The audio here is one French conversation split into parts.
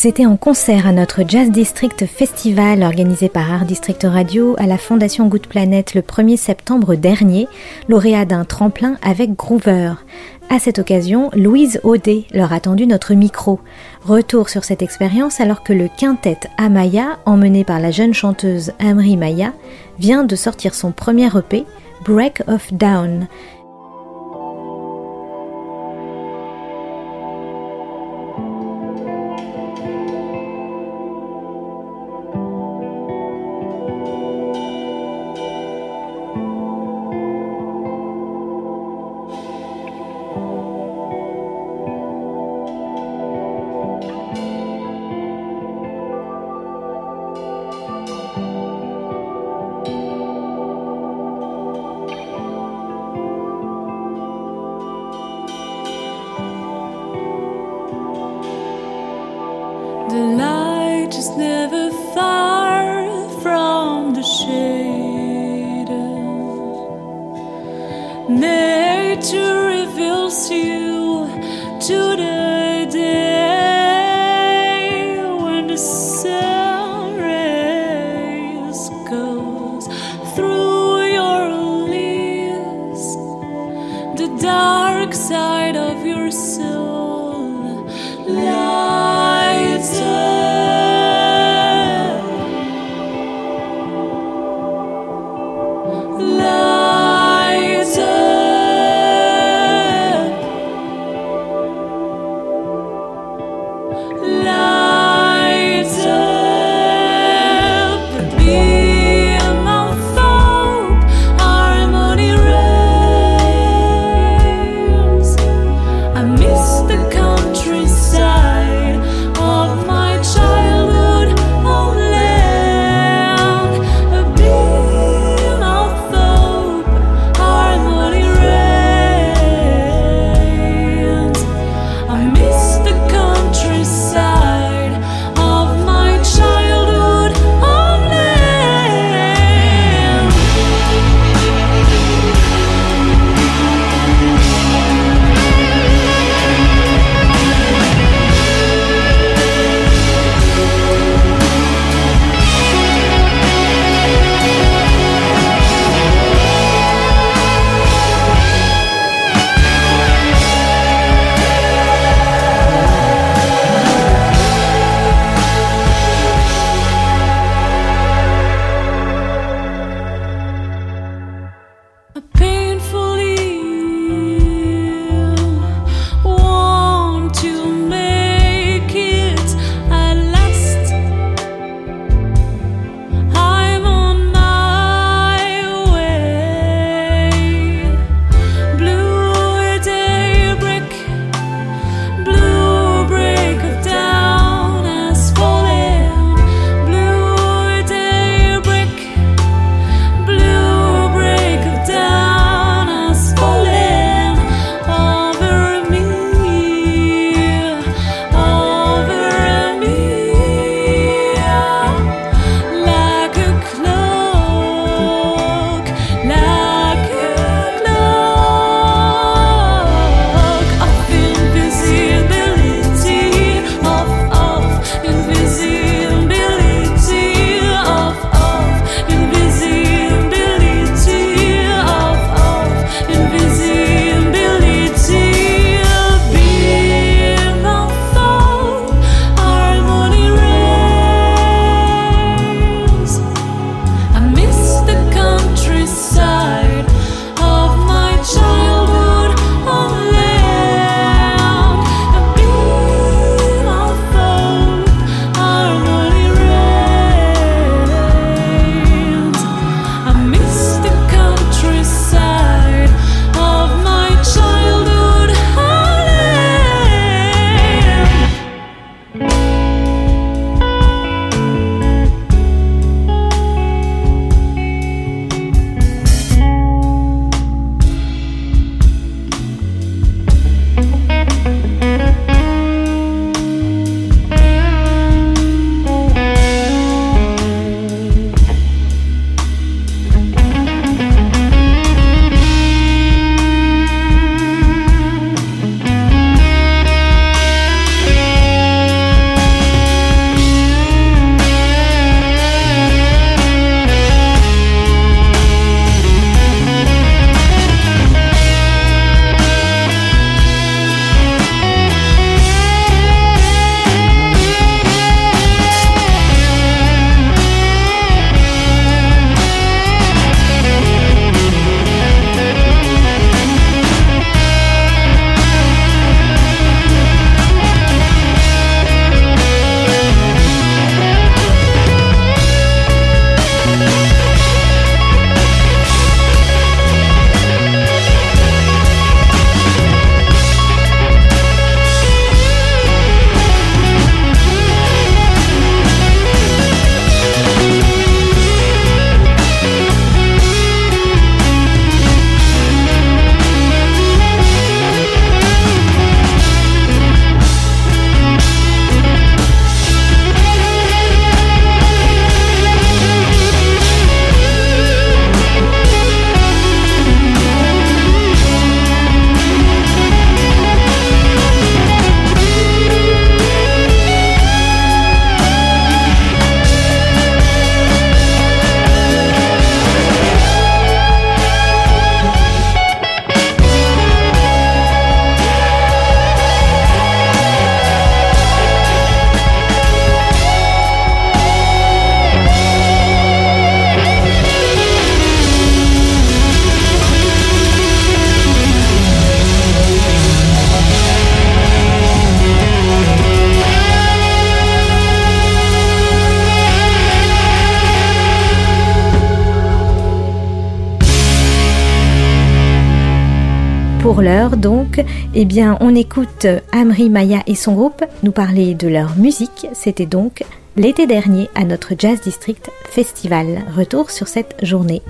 Ils étaient en concert à notre Jazz District Festival organisé par Art District Radio à la Fondation Good Planet le 1er septembre dernier, lauréat d'un tremplin avec Groover. À cette occasion, Louise Audet leur a tendu notre micro. Retour sur cette expérience alors que le quintet Amaya, emmené par la jeune chanteuse Amri Maya, vient de sortir son premier EP, Break of Down. Pour l'heure donc, eh bien on écoute Amri Maya et son groupe nous parler de leur musique. C'était donc l'été dernier à notre Jazz District Festival. Retour sur cette journée.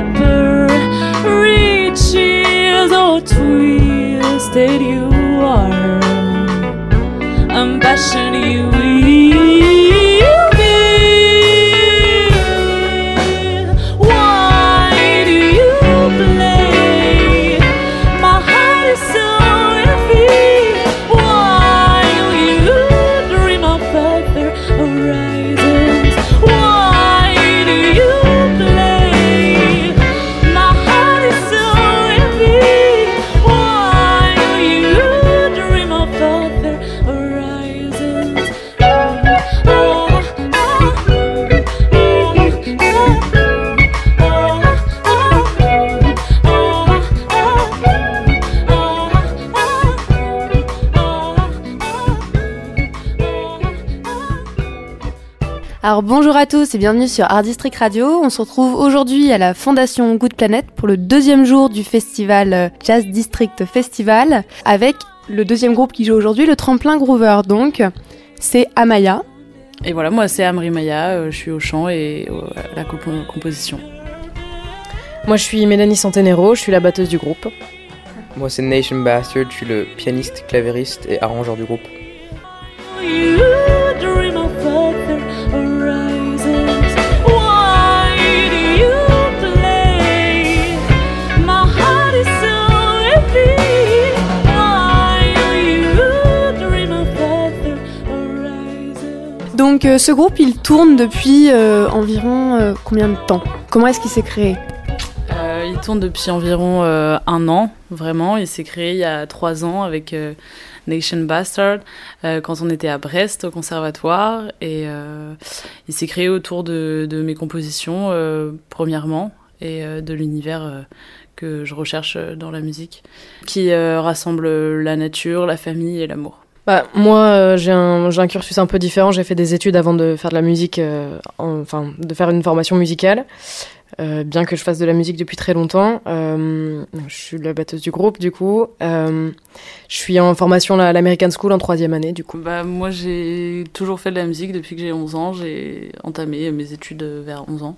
pepper reaches or twisted you are. I'm bashing you. À tous et bienvenue sur Art District Radio. On se retrouve aujourd'hui à la Fondation Good Planet pour le deuxième jour du festival euh, Jazz District Festival avec le deuxième groupe qui joue aujourd'hui, le Tremplin Groover. Donc c'est Amaya. Et voilà, moi c'est Amri Maya, euh, je suis au chant et à la composition. Moi je suis Mélanie Santenero, je suis la batteuse du groupe. Moi c'est Nation Bastard, je suis le pianiste, clavériste et arrangeur du groupe. Donc euh, ce groupe, il tourne depuis euh, environ euh, combien de temps? Comment est-ce qu'il s'est créé? Il tourne depuis environ un an, vraiment. Il s'est créé il y a trois ans avec Nation Bastard quand on était à Brest au conservatoire. Et il s'est créé autour de, de mes compositions, premièrement, et de l'univers que je recherche dans la musique, qui rassemble la nature, la famille et l'amour. Bah, moi, euh, j'ai un, cursus un peu différent. J'ai fait des études avant de faire de la musique, euh, enfin, de faire une formation musicale. Euh, bien que je fasse de la musique depuis très longtemps. je suis la batteuse du groupe, du coup. je suis en formation à l'American School en troisième année, du coup. Bah, moi, j'ai toujours fait de la musique depuis que j'ai 11 ans. J'ai entamé mes études vers 11 ans.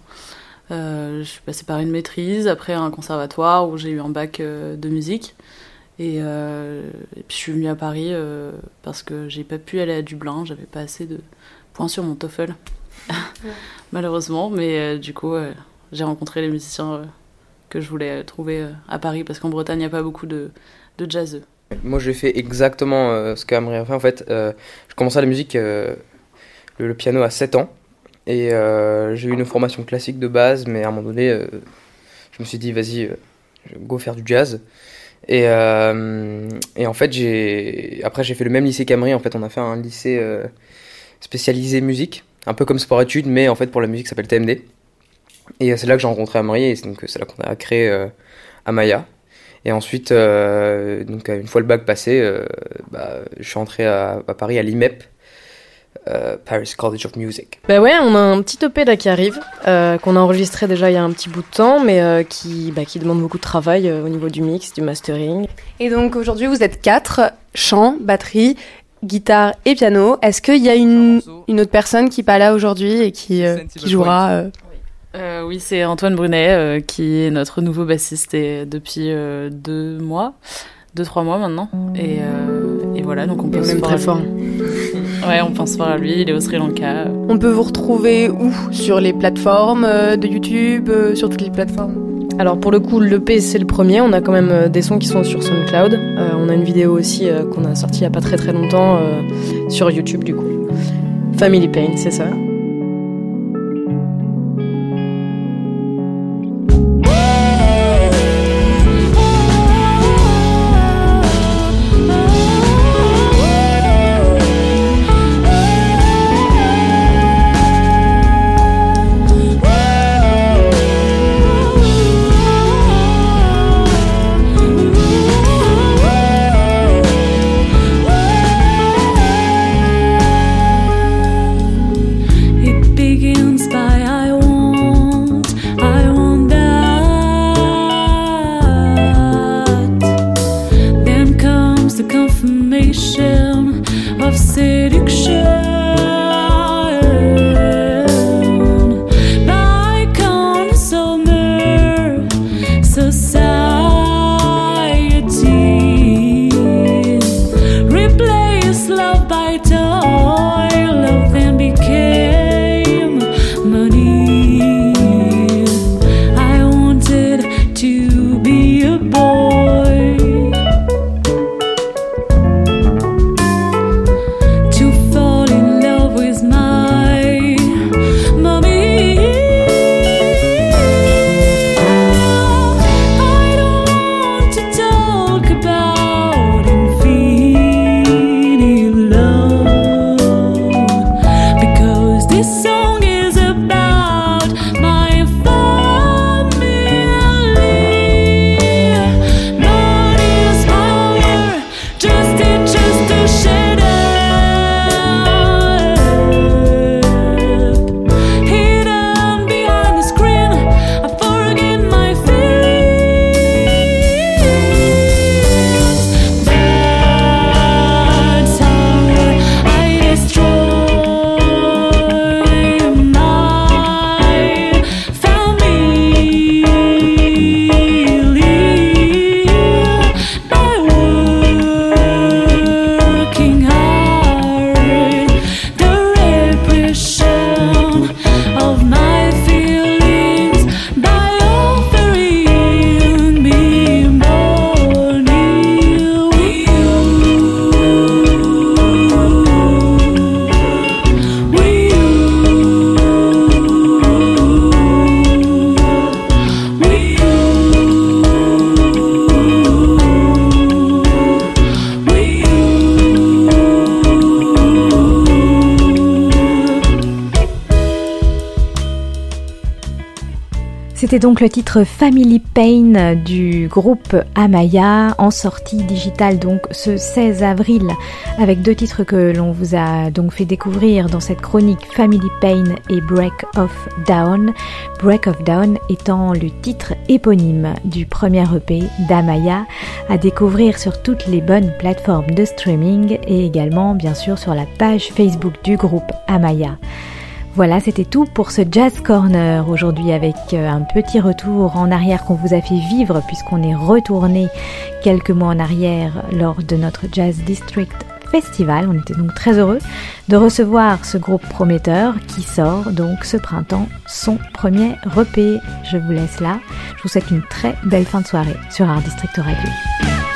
je suis passée par une maîtrise, après un conservatoire où j'ai eu un bac de musique. Euh, et, puis je suis venue à Paris euh, parce que j'ai pas pu aller à Dublin, j'avais pas assez de points sur mon TOEFL, malheureusement. Mais euh, du coup, j'ai rencontré les musiciens que je voulais trouver à Paris parce qu'en Bretagne, il n'y a pas beaucoup de, de jazzeux. Moi, j'ai fait exactement ce qu'Amri a fait. En fait, je commençais la musique, le, le, piano à 7 ans. Et j'ai eu une formation classique de base, mais à un moment donné, je me suis dit, vas-y, go faire du jazz. Et, euh, et en fait, j'ai après j'ai fait le même lycée qu'Amri. En fait, on a fait un lycée euh, spécialisé musique, un peu comme sport-études, mais en fait pour la musique, ça s'appelle TMD. Et c'est là que j'ai rencontré Amri, et donc c'est là qu'on a créé euh, Amaya. Et ensuite, donc une fois le bac passé, bah, je suis entré à Paris à l'IMEP, euh, Paris College of Music. Bah ouais, on a un petit EP là qui arrive, euh, qu'on a enregistré déjà il y a un petit bout de temps, mais euh, qui, bah, qui demande beaucoup de travail au niveau du mix, du mastering. Et donc aujourd'hui vous êtes quatre, chant, batterie, guitare et piano. Est-ce qu'il y a une, une, autre personne qui n'est pas là aujourd'hui et qui, qui jouera oui, c'est Antoine Brunet qui est notre nouveau bassiste et depuis deux mois, deux trois mois maintenant. Et, et voilà, donc on peut même très fort. Ouais, on pense fort à lui, il est au Sri Lanka. On peut vous retrouver où? Sur les plateformes euh, de YouTube, euh, sur toutes les plateformes? Alors pour le coup, l'EP c'est le premier, on a quand même euh, des sons qui sont sur SoundCloud. on a une vidéo aussi qu'on a sortie il n'y a pas très très longtemps sur YouTube du coup. Family Pain, c'est ça? C'est donc le titre Family Pain du groupe Amaya en sortie digitale donc ce 16 avril avec deux titres que l'on vous a donc fait découvrir dans cette chronique Family Pain et Break of Down. Break of Down étant le titre éponyme du premier EP d'Amaya à découvrir sur toutes les bonnes plateformes de streaming et également bien sûr sur la page Facebook du groupe Amaya. Voilà, c'était tout pour ce Jazz Corner aujourd'hui avec euh, un petit retour en arrière qu'on vous a fait vivre puisqu'on est retourné quelques mois en arrière lors de notre Jazz District Festival. On était donc très heureux de recevoir ce groupe prometteur qui sort donc ce printemps son premier repé. Je vous laisse là. Je vous souhaite une très belle fin de soirée sur Art District Radio.